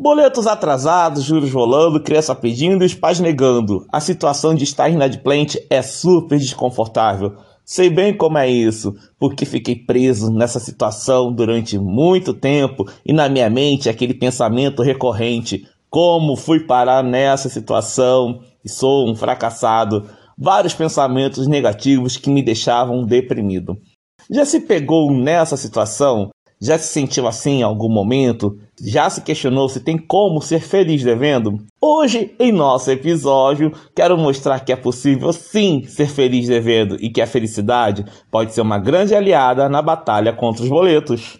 Boletos atrasados, juros rolando, criança pedindo e os pais negando. A situação de estar inadimplente é super desconfortável. Sei bem como é isso, porque fiquei preso nessa situação durante muito tempo e na minha mente aquele pensamento recorrente: como fui parar nessa situação e sou um fracassado? Vários pensamentos negativos que me deixavam deprimido. Já se pegou nessa situação? Já se sentiu assim em algum momento? Já se questionou se tem como ser feliz devendo? Hoje, em nosso episódio, quero mostrar que é possível sim ser feliz devendo e que a felicidade pode ser uma grande aliada na batalha contra os boletos.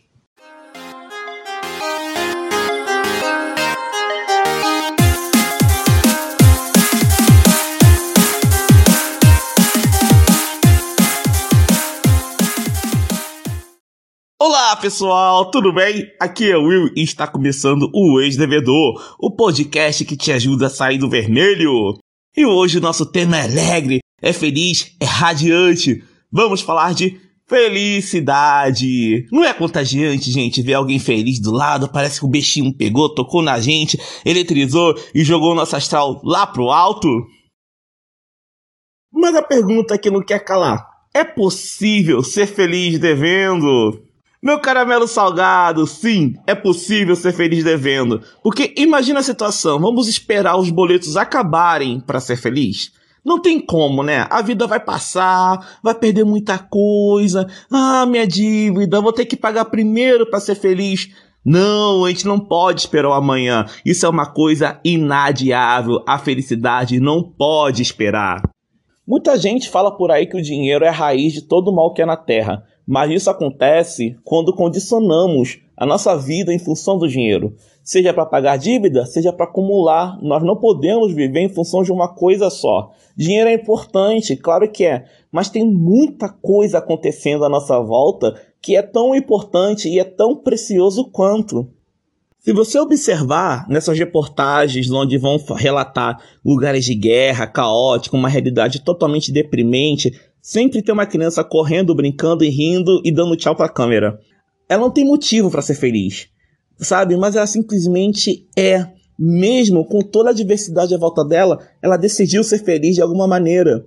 Olá pessoal, tudo bem? Aqui é o Will e está começando o Ex-Devedor, o podcast que te ajuda a sair do vermelho. E hoje o nosso tema é alegre, é feliz, é radiante. Vamos falar de felicidade. Não é contagiante, gente, ver alguém feliz do lado, parece que o bichinho pegou, tocou na gente, eletrizou e jogou nosso astral lá pro alto? Mas a pergunta que não quer calar, é possível ser feliz devendo? Meu caramelo salgado, sim, é possível ser feliz devendo. Porque imagina a situação, vamos esperar os boletos acabarem para ser feliz? Não tem como, né? A vida vai passar, vai perder muita coisa. Ah, minha dívida, vou ter que pagar primeiro para ser feliz. Não, a gente não pode esperar o amanhã. Isso é uma coisa inadiável. A felicidade não pode esperar. Muita gente fala por aí que o dinheiro é a raiz de todo mal que é na Terra. Mas isso acontece quando condicionamos a nossa vida em função do dinheiro. Seja para pagar dívida, seja para acumular. Nós não podemos viver em função de uma coisa só. Dinheiro é importante, claro que é, mas tem muita coisa acontecendo à nossa volta que é tão importante e é tão precioso quanto. Se você observar nessas reportagens onde vão relatar lugares de guerra, caótico, uma realidade totalmente deprimente, Sempre tem uma criança correndo, brincando e rindo e dando tchau pra câmera. Ela não tem motivo para ser feliz, sabe? Mas ela simplesmente é. Mesmo com toda a diversidade à volta dela, ela decidiu ser feliz de alguma maneira.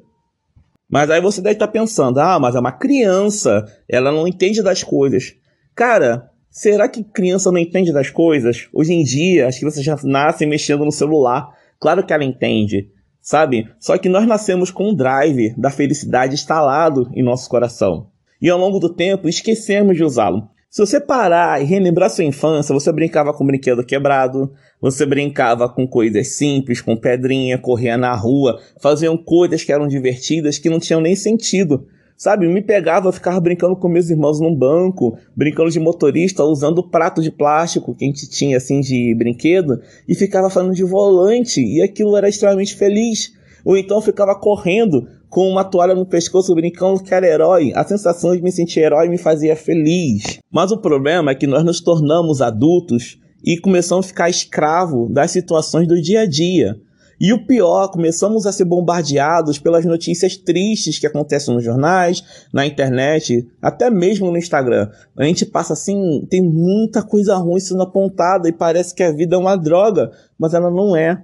Mas aí você deve estar pensando: ah, mas é uma criança, ela não entende das coisas. Cara, será que criança não entende das coisas? Hoje em dia, as crianças já nascem mexendo no celular. Claro que ela entende sabe? Só que nós nascemos com um drive da felicidade instalado em nosso coração. E ao longo do tempo esquecemos de usá-lo. Se você parar e relembrar sua infância, você brincava com brinquedo quebrado, você brincava com coisas simples, com pedrinha, corria na rua, faziam coisas que eram divertidas que não tinham nem sentido. Sabe, me pegava, eu ficava brincando com meus irmãos num banco, brincando de motorista, usando prato de plástico que a gente tinha assim de brinquedo, e ficava falando de volante, e aquilo era extremamente feliz. Ou então ficava correndo com uma toalha no pescoço, brincando que era herói. A sensação de me sentir herói me fazia feliz. Mas o problema é que nós nos tornamos adultos e começamos a ficar escravo das situações do dia a dia. E o pior, começamos a ser bombardeados pelas notícias tristes que acontecem nos jornais, na internet, até mesmo no Instagram. A gente passa assim, tem muita coisa ruim sendo apontada e parece que a vida é uma droga, mas ela não é.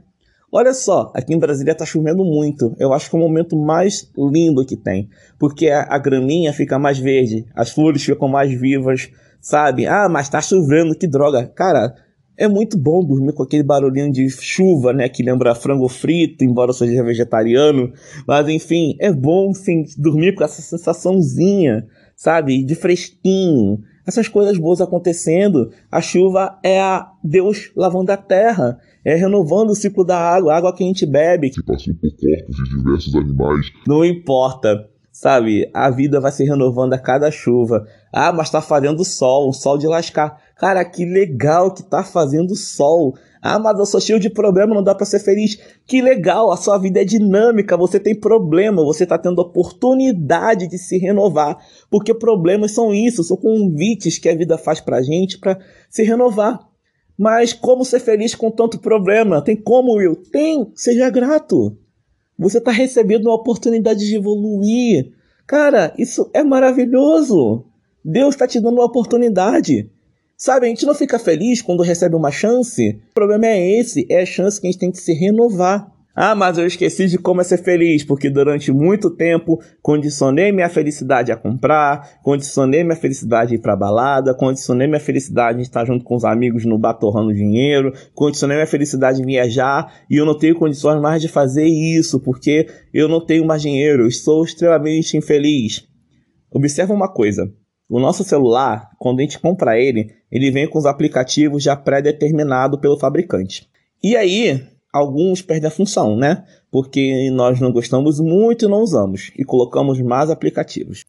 Olha só, aqui em Brasília tá chovendo muito. Eu acho que é o momento mais lindo que tem. Porque a, a graminha fica mais verde, as flores ficam mais vivas, sabe? Ah, mas tá chovendo, que droga. Cara, é muito bom dormir com aquele barulhinho de chuva, né? Que lembra frango frito, embora eu seja vegetariano. Mas enfim, é bom sim, dormir com essa sensaçãozinha, sabe? De fresquinho. Essas coisas boas acontecendo. A chuva é a Deus lavando a terra. É renovando o ciclo da água, a água que a gente bebe. Que passou por corpos de diversos animais. Não importa sabe? A vida vai se renovando a cada chuva. Ah, mas tá fazendo sol, um sol de lascar. Cara, que legal que tá fazendo sol. Ah, mas eu sou cheio de problema, não dá para ser feliz. Que legal, a sua vida é dinâmica, você tem problema, você tá tendo oportunidade de se renovar. Porque problemas são isso, são convites que a vida faz pra gente para se renovar. Mas como ser feliz com tanto problema? Tem como, Will? Tem, seja grato. Você tá recebendo uma oportunidade de evoluir. Cara, isso é maravilhoso. Deus está te dando uma oportunidade. Sabe, a gente não fica feliz quando recebe uma chance. O problema é esse, é a chance que a gente tem que se renovar. Ah, mas eu esqueci de como é ser feliz, porque durante muito tempo condicionei minha felicidade a comprar, condicionei minha felicidade a ir pra balada, condicionei minha felicidade a estar junto com os amigos no bar torrando dinheiro, condicionei minha felicidade em viajar e eu não tenho condições mais de fazer isso, porque eu não tenho mais dinheiro, eu estou extremamente infeliz. Observa uma coisa. O nosso celular, quando a gente compra ele, ele vem com os aplicativos já pré-determinado pelo fabricante. E aí, alguns perdem a função, né? Porque nós não gostamos muito e não usamos, e colocamos mais aplicativos.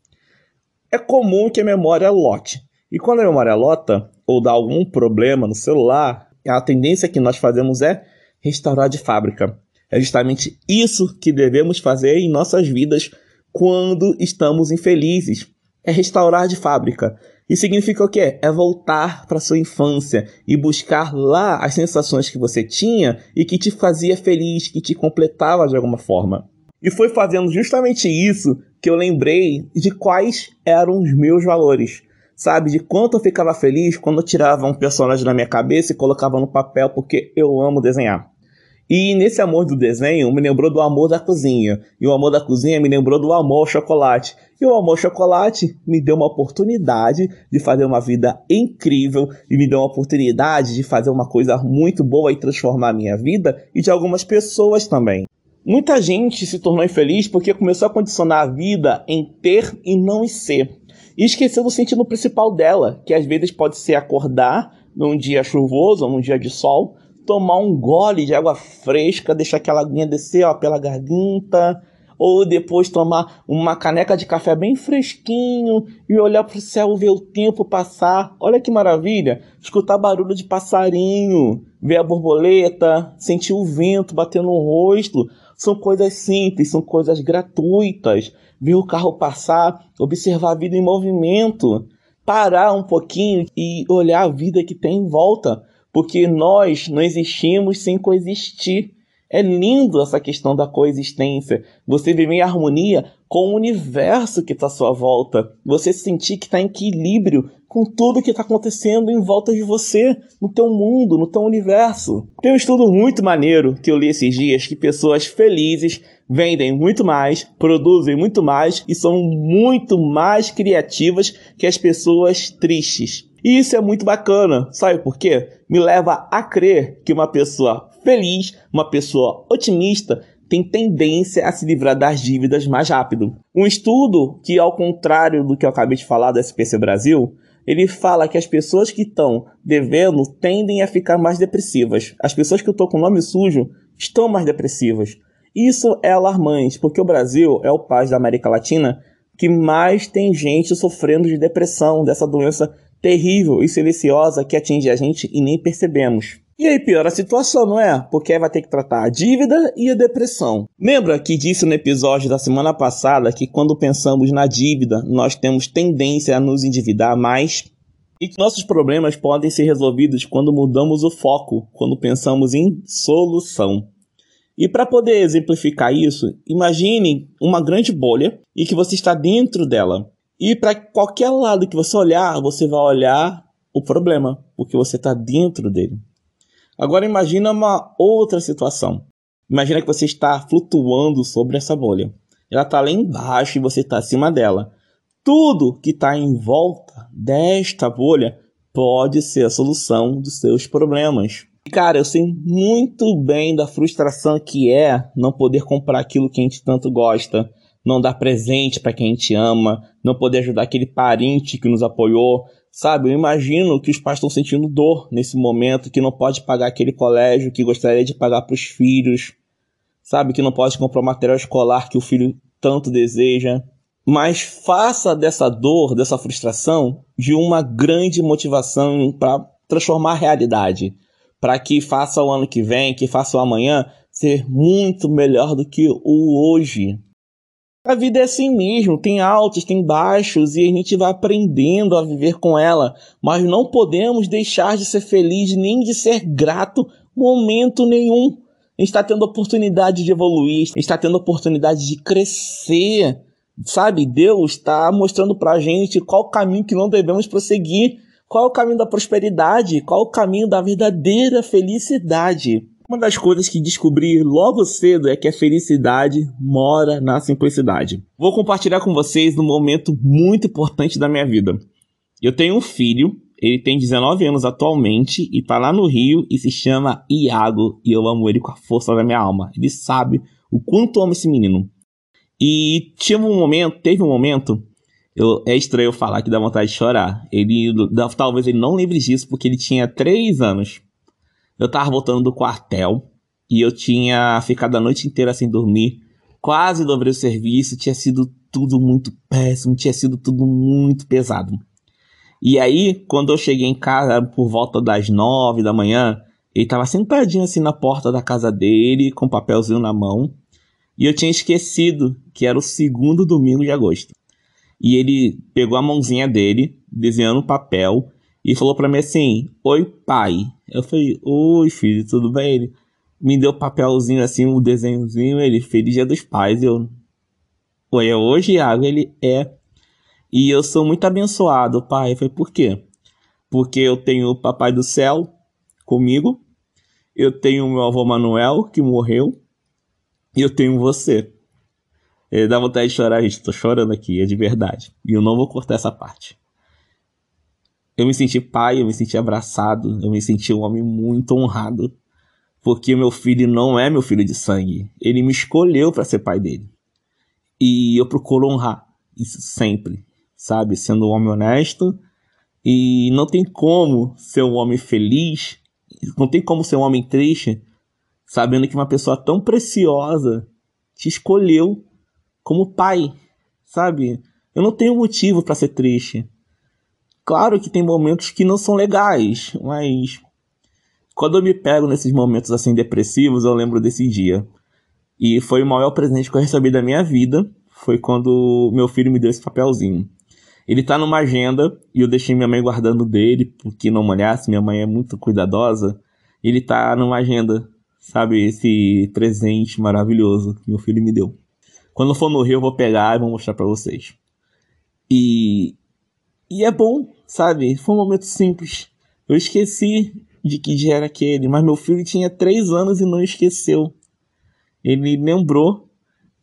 É comum que a memória lote. E quando a memória lota, ou dá algum problema no celular, a tendência que nós fazemos é restaurar de fábrica. É justamente isso que devemos fazer em nossas vidas quando estamos infelizes. É restaurar de fábrica. E significa o quê? É voltar para sua infância e buscar lá as sensações que você tinha e que te fazia feliz, que te completava de alguma forma. E foi fazendo justamente isso que eu lembrei de quais eram os meus valores. Sabe, de quanto eu ficava feliz quando eu tirava um personagem da minha cabeça e colocava no papel porque eu amo desenhar. E nesse amor do desenho me lembrou do amor da cozinha. E o amor da cozinha me lembrou do amor ao chocolate. E o amor ao chocolate me deu uma oportunidade de fazer uma vida incrível e me deu uma oportunidade de fazer uma coisa muito boa e transformar a minha vida e de algumas pessoas também. Muita gente se tornou infeliz porque começou a condicionar a vida em ter e não em ser. E esqueceu do sentido principal dela, que às vezes pode ser acordar num dia chuvoso ou num dia de sol, tomar um gole de água fresca, deixar aquela aguinha descer ó, pela garganta, ou depois tomar uma caneca de café bem fresquinho e olhar para o céu, ver o tempo passar. Olha que maravilha! Escutar barulho de passarinho, ver a borboleta, sentir o vento batendo no rosto. São coisas simples, são coisas gratuitas. Ver o carro passar, observar a vida em movimento, parar um pouquinho e olhar a vida que tem em volta porque nós não existimos sem coexistir. É lindo essa questão da coexistência. Você viver em harmonia com o universo que está à sua volta. Você sentir que está em equilíbrio com tudo que está acontecendo em volta de você, no teu mundo, no teu universo. Tem um estudo muito maneiro que eu li esses dias que pessoas felizes vendem muito mais, produzem muito mais e são muito mais criativas que as pessoas tristes. E isso é muito bacana. Sabe por quê? Me leva a crer que uma pessoa feliz, uma pessoa otimista, tem tendência a se livrar das dívidas mais rápido. Um estudo que, ao contrário do que eu acabei de falar do SPC Brasil, ele fala que as pessoas que estão devendo tendem a ficar mais depressivas. As pessoas que estão com nome sujo estão mais depressivas. Isso é alarmante, porque o Brasil é o país da América Latina que mais tem gente sofrendo de depressão, dessa doença terrível e silenciosa que atinge a gente e nem percebemos. E aí piora a situação, não é? Porque vai ter que tratar a dívida e a depressão. Lembra que disse no episódio da semana passada que quando pensamos na dívida, nós temos tendência a nos endividar mais? E que nossos problemas podem ser resolvidos quando mudamos o foco, quando pensamos em solução. E para poder exemplificar isso, imagine uma grande bolha e que você está dentro dela. E para qualquer lado que você olhar, você vai olhar o problema, porque você está dentro dele. Agora imagina uma outra situação. Imagina que você está flutuando sobre essa bolha. Ela está lá embaixo e você está acima dela. Tudo que está em volta desta bolha pode ser a solução dos seus problemas. Cara, eu sei muito bem da frustração que é não poder comprar aquilo que a gente tanto gosta, não dar presente para quem a gente ama, não poder ajudar aquele parente que nos apoiou. Sabe, eu imagino que os pais estão sentindo dor nesse momento, que não pode pagar aquele colégio que gostaria de pagar para os filhos, sabe, que não pode comprar o material escolar que o filho tanto deseja. Mas faça dessa dor, dessa frustração, de uma grande motivação para transformar a realidade. Para que faça o ano que vem, que faça o amanhã ser muito melhor do que o hoje. A vida é assim mesmo, tem altos, tem baixos e a gente vai aprendendo a viver com ela, mas não podemos deixar de ser feliz nem de ser grato momento nenhum. A gente está tendo oportunidade de evoluir, está tendo oportunidade de crescer, sabe? Deus está mostrando para a gente qual caminho que não devemos prosseguir. Qual é o caminho da prosperidade? Qual é o caminho da verdadeira felicidade? Uma das coisas que descobri logo cedo é que a felicidade mora na simplicidade. Vou compartilhar com vocês um momento muito importante da minha vida. Eu tenho um filho, ele tem 19 anos atualmente e tá lá no Rio e se chama Iago e eu amo ele com a força da minha alma. Ele sabe o quanto amo esse menino. E tive um momento, teve um momento eu, é estranho falar que dá vontade de chorar. Ele, talvez ele não lembre disso porque ele tinha três anos. Eu tava voltando do quartel e eu tinha ficado a noite inteira sem dormir. Quase dobrei o serviço, tinha sido tudo muito péssimo, tinha sido tudo muito pesado. E aí, quando eu cheguei em casa por volta das nove da manhã, ele tava sentadinho assim na porta da casa dele, com um papelzinho na mão. E eu tinha esquecido que era o segundo domingo de agosto. E ele pegou a mãozinha dele, desenhando um papel, e falou para mim assim: Oi, pai. Eu falei: Oi, filho, tudo bem? Ele me deu papelzinho assim, um desenhozinho. Ele, Feliz Dia dos Pais. Eu, Oi, é hoje, Iago? Ele é. E eu sou muito abençoado, pai. Eu falei: Por quê? Porque eu tenho o Papai do Céu comigo, eu tenho meu avô Manuel, que morreu, e eu tenho você. É, dá vontade de chorar, gente. Tô chorando aqui, é de verdade. E eu não vou cortar essa parte. Eu me senti pai, eu me senti abraçado, eu me senti um homem muito honrado. Porque meu filho não é meu filho de sangue. Ele me escolheu para ser pai dele. E eu procuro honrar isso sempre, sabe? Sendo um homem honesto. E não tem como ser um homem feliz, não tem como ser um homem triste, sabendo que uma pessoa tão preciosa te escolheu como pai, sabe? Eu não tenho motivo para ser triste. Claro que tem momentos que não são legais, mas quando eu me pego nesses momentos assim depressivos, eu lembro desse dia. E foi o maior presente que eu recebi da minha vida, foi quando meu filho me deu esse papelzinho. Ele tá numa agenda e eu deixei minha mãe guardando dele, porque não molhasse, minha mãe é muito cuidadosa. Ele tá numa agenda, sabe, esse presente maravilhoso que meu filho me deu. Quando for no Rio, eu vou pegar e vou mostrar para vocês. E. E é bom, sabe? Foi um momento simples. Eu esqueci de que dia era aquele, mas meu filho tinha três anos e não esqueceu. Ele lembrou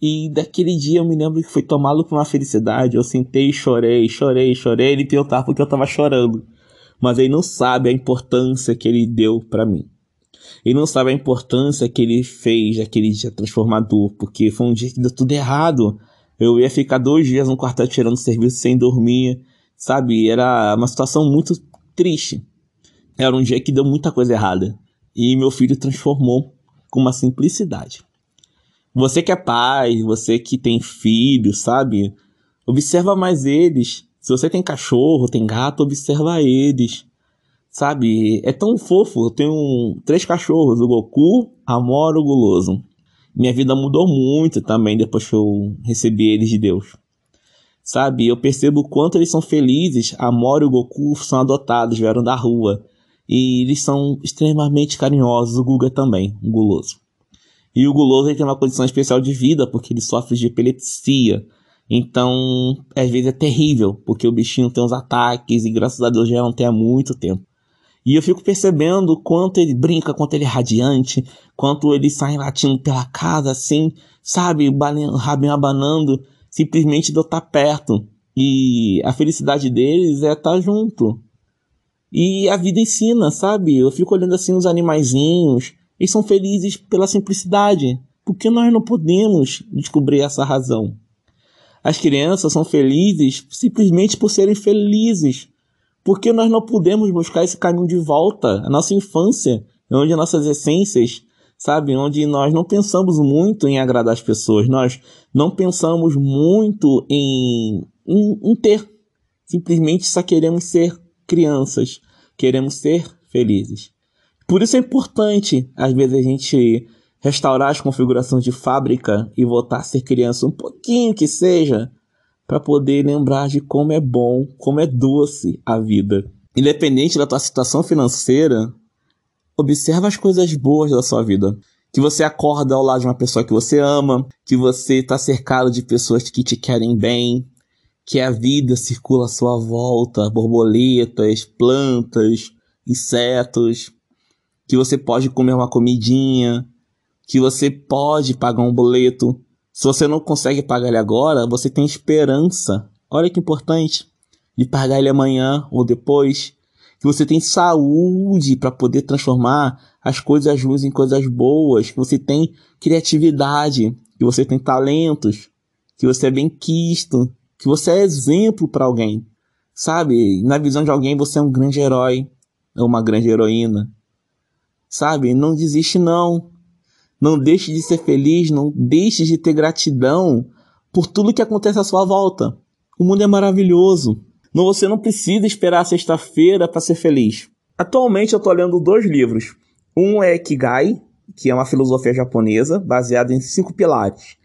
e daquele dia eu me lembro que foi tomado por uma felicidade. Eu sentei chorei, chorei, chorei. Ele perguntava porque eu tava chorando. Mas ele não sabe a importância que ele deu para mim. Ele não sabe a importância que ele fez aquele dia transformador, porque foi um dia que deu tudo errado. Eu ia ficar dois dias no quartel tirando serviço sem dormir, sabe? Era uma situação muito triste. Era um dia que deu muita coisa errada. E meu filho transformou com uma simplicidade. Você que é pai, você que tem filho, sabe? Observa mais eles. Se você tem cachorro, tem gato, observa eles. Sabe? É tão fofo. Eu tenho três cachorros: o Goku, a Moro, o Guloso. Minha vida mudou muito também depois que eu recebi eles de Deus. Sabe? Eu percebo o quanto eles são felizes. A Moro e o Goku são adotados, vieram da rua. E eles são extremamente carinhosos. O Guga também, o Guloso. E o Guloso ele tem uma condição especial de vida porque ele sofre de epilepsia. Então, às vezes é terrível, porque o bichinho tem uns ataques e graças a Deus já não tem há muito tempo. E eu fico percebendo quanto ele brinca, quanto ele é radiante, quanto ele sai latindo pela casa assim, sabe, rabinho abanando, simplesmente de eu estar perto. E a felicidade deles é estar junto. E a vida ensina, sabe? Eu fico olhando assim os animaizinhos, eles são felizes pela simplicidade. Por que nós não podemos descobrir essa razão? As crianças são felizes simplesmente por serem felizes. Porque nós não podemos buscar esse caminho de volta, a nossa infância, onde nossas essências, sabe, onde nós não pensamos muito em agradar as pessoas, nós não pensamos muito em, em, em ter. Simplesmente só queremos ser crianças, queremos ser felizes. Por isso é importante, às vezes, a gente restaurar as configurações de fábrica e voltar a ser criança um pouquinho que seja, para poder lembrar de como é bom, como é doce a vida. Independente da tua situação financeira, observa as coisas boas da sua vida. Que você acorda ao lado de uma pessoa que você ama, que você está cercado de pessoas que te querem bem, que a vida circula à sua volta, borboletas, plantas, insetos, que você pode comer uma comidinha, que você pode pagar um boleto. Se você não consegue pagar ele agora, você tem esperança. Olha que importante de pagar ele amanhã ou depois. Que você tem saúde para poder transformar as coisas ruins em coisas boas. Que você tem criatividade. Que você tem talentos. Que você é bem quisto. Que você é exemplo para alguém. Sabe? Na visão de alguém, você é um grande herói. Ou uma grande heroína. Sabe? Não desiste, não. Não deixe de ser feliz. Não deixe de ter gratidão por tudo que acontece à sua volta. O mundo é maravilhoso. Não, você não precisa esperar sexta-feira para ser feliz. Atualmente eu estou lendo dois livros. Um é Kigai, que é uma filosofia japonesa baseada em cinco pilares.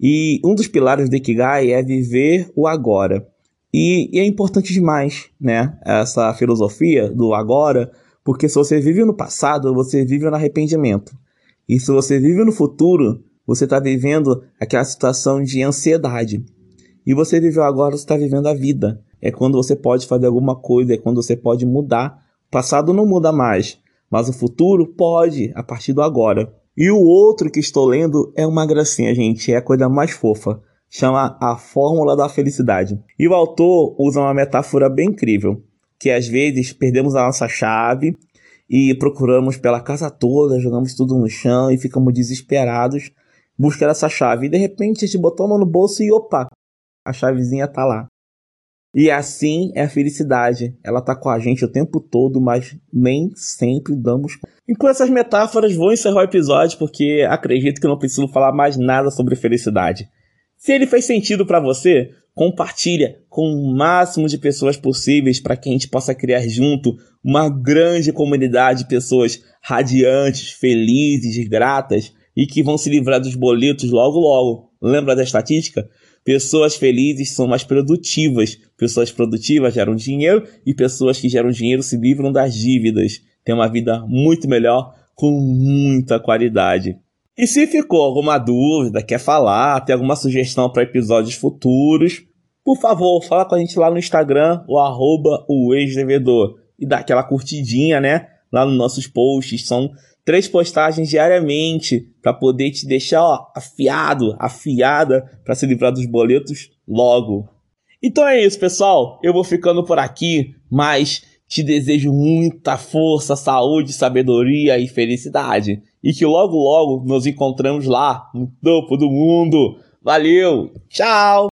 E um dos pilares do Ikigai é viver o agora. E, e, é importante demais, né? Essa filosofia do agora, porque se você vive no passado, você vive no arrependimento. E se você vive no futuro, você está vivendo aquela situação de ansiedade. E você viveu agora, você está vivendo a vida é quando você pode fazer alguma coisa, é quando você pode mudar. O passado não muda mais, mas o futuro pode, a partir do agora. E o outro que estou lendo é uma gracinha, gente, é a coisa mais fofa. Chama A Fórmula da Felicidade. E o autor usa uma metáfora bem incrível, que às vezes perdemos a nossa chave e procuramos pela casa toda, jogamos tudo no chão e ficamos desesperados buscando essa chave. E de repente a gente botou a mão no bolso e opa, a chavezinha tá lá. E assim é a felicidade. Ela tá com a gente o tempo todo, mas nem sempre damos. E com essas metáforas, vou encerrar o episódio porque acredito que não preciso falar mais nada sobre felicidade. Se ele fez sentido para você, compartilha com o máximo de pessoas possíveis para que a gente possa criar junto uma grande comunidade de pessoas radiantes, felizes, gratas e que vão se livrar dos boletos logo logo. Lembra da estatística? Pessoas felizes são mais produtivas. Pessoas produtivas geram dinheiro e pessoas que geram dinheiro se livram das dívidas. Tem uma vida muito melhor com muita qualidade. E se ficou alguma dúvida, quer falar, tem alguma sugestão para episódios futuros, por favor, fala com a gente lá no Instagram, o arroba o ex-devedor. E dá aquela curtidinha, né? Lá nos nossos posts. São três postagens diariamente para poder te deixar ó, afiado, afiada para se livrar dos boletos logo. Então é isso, pessoal. Eu vou ficando por aqui, mas te desejo muita força, saúde, sabedoria e felicidade. E que logo logo nos encontramos lá no topo do mundo. Valeu, tchau!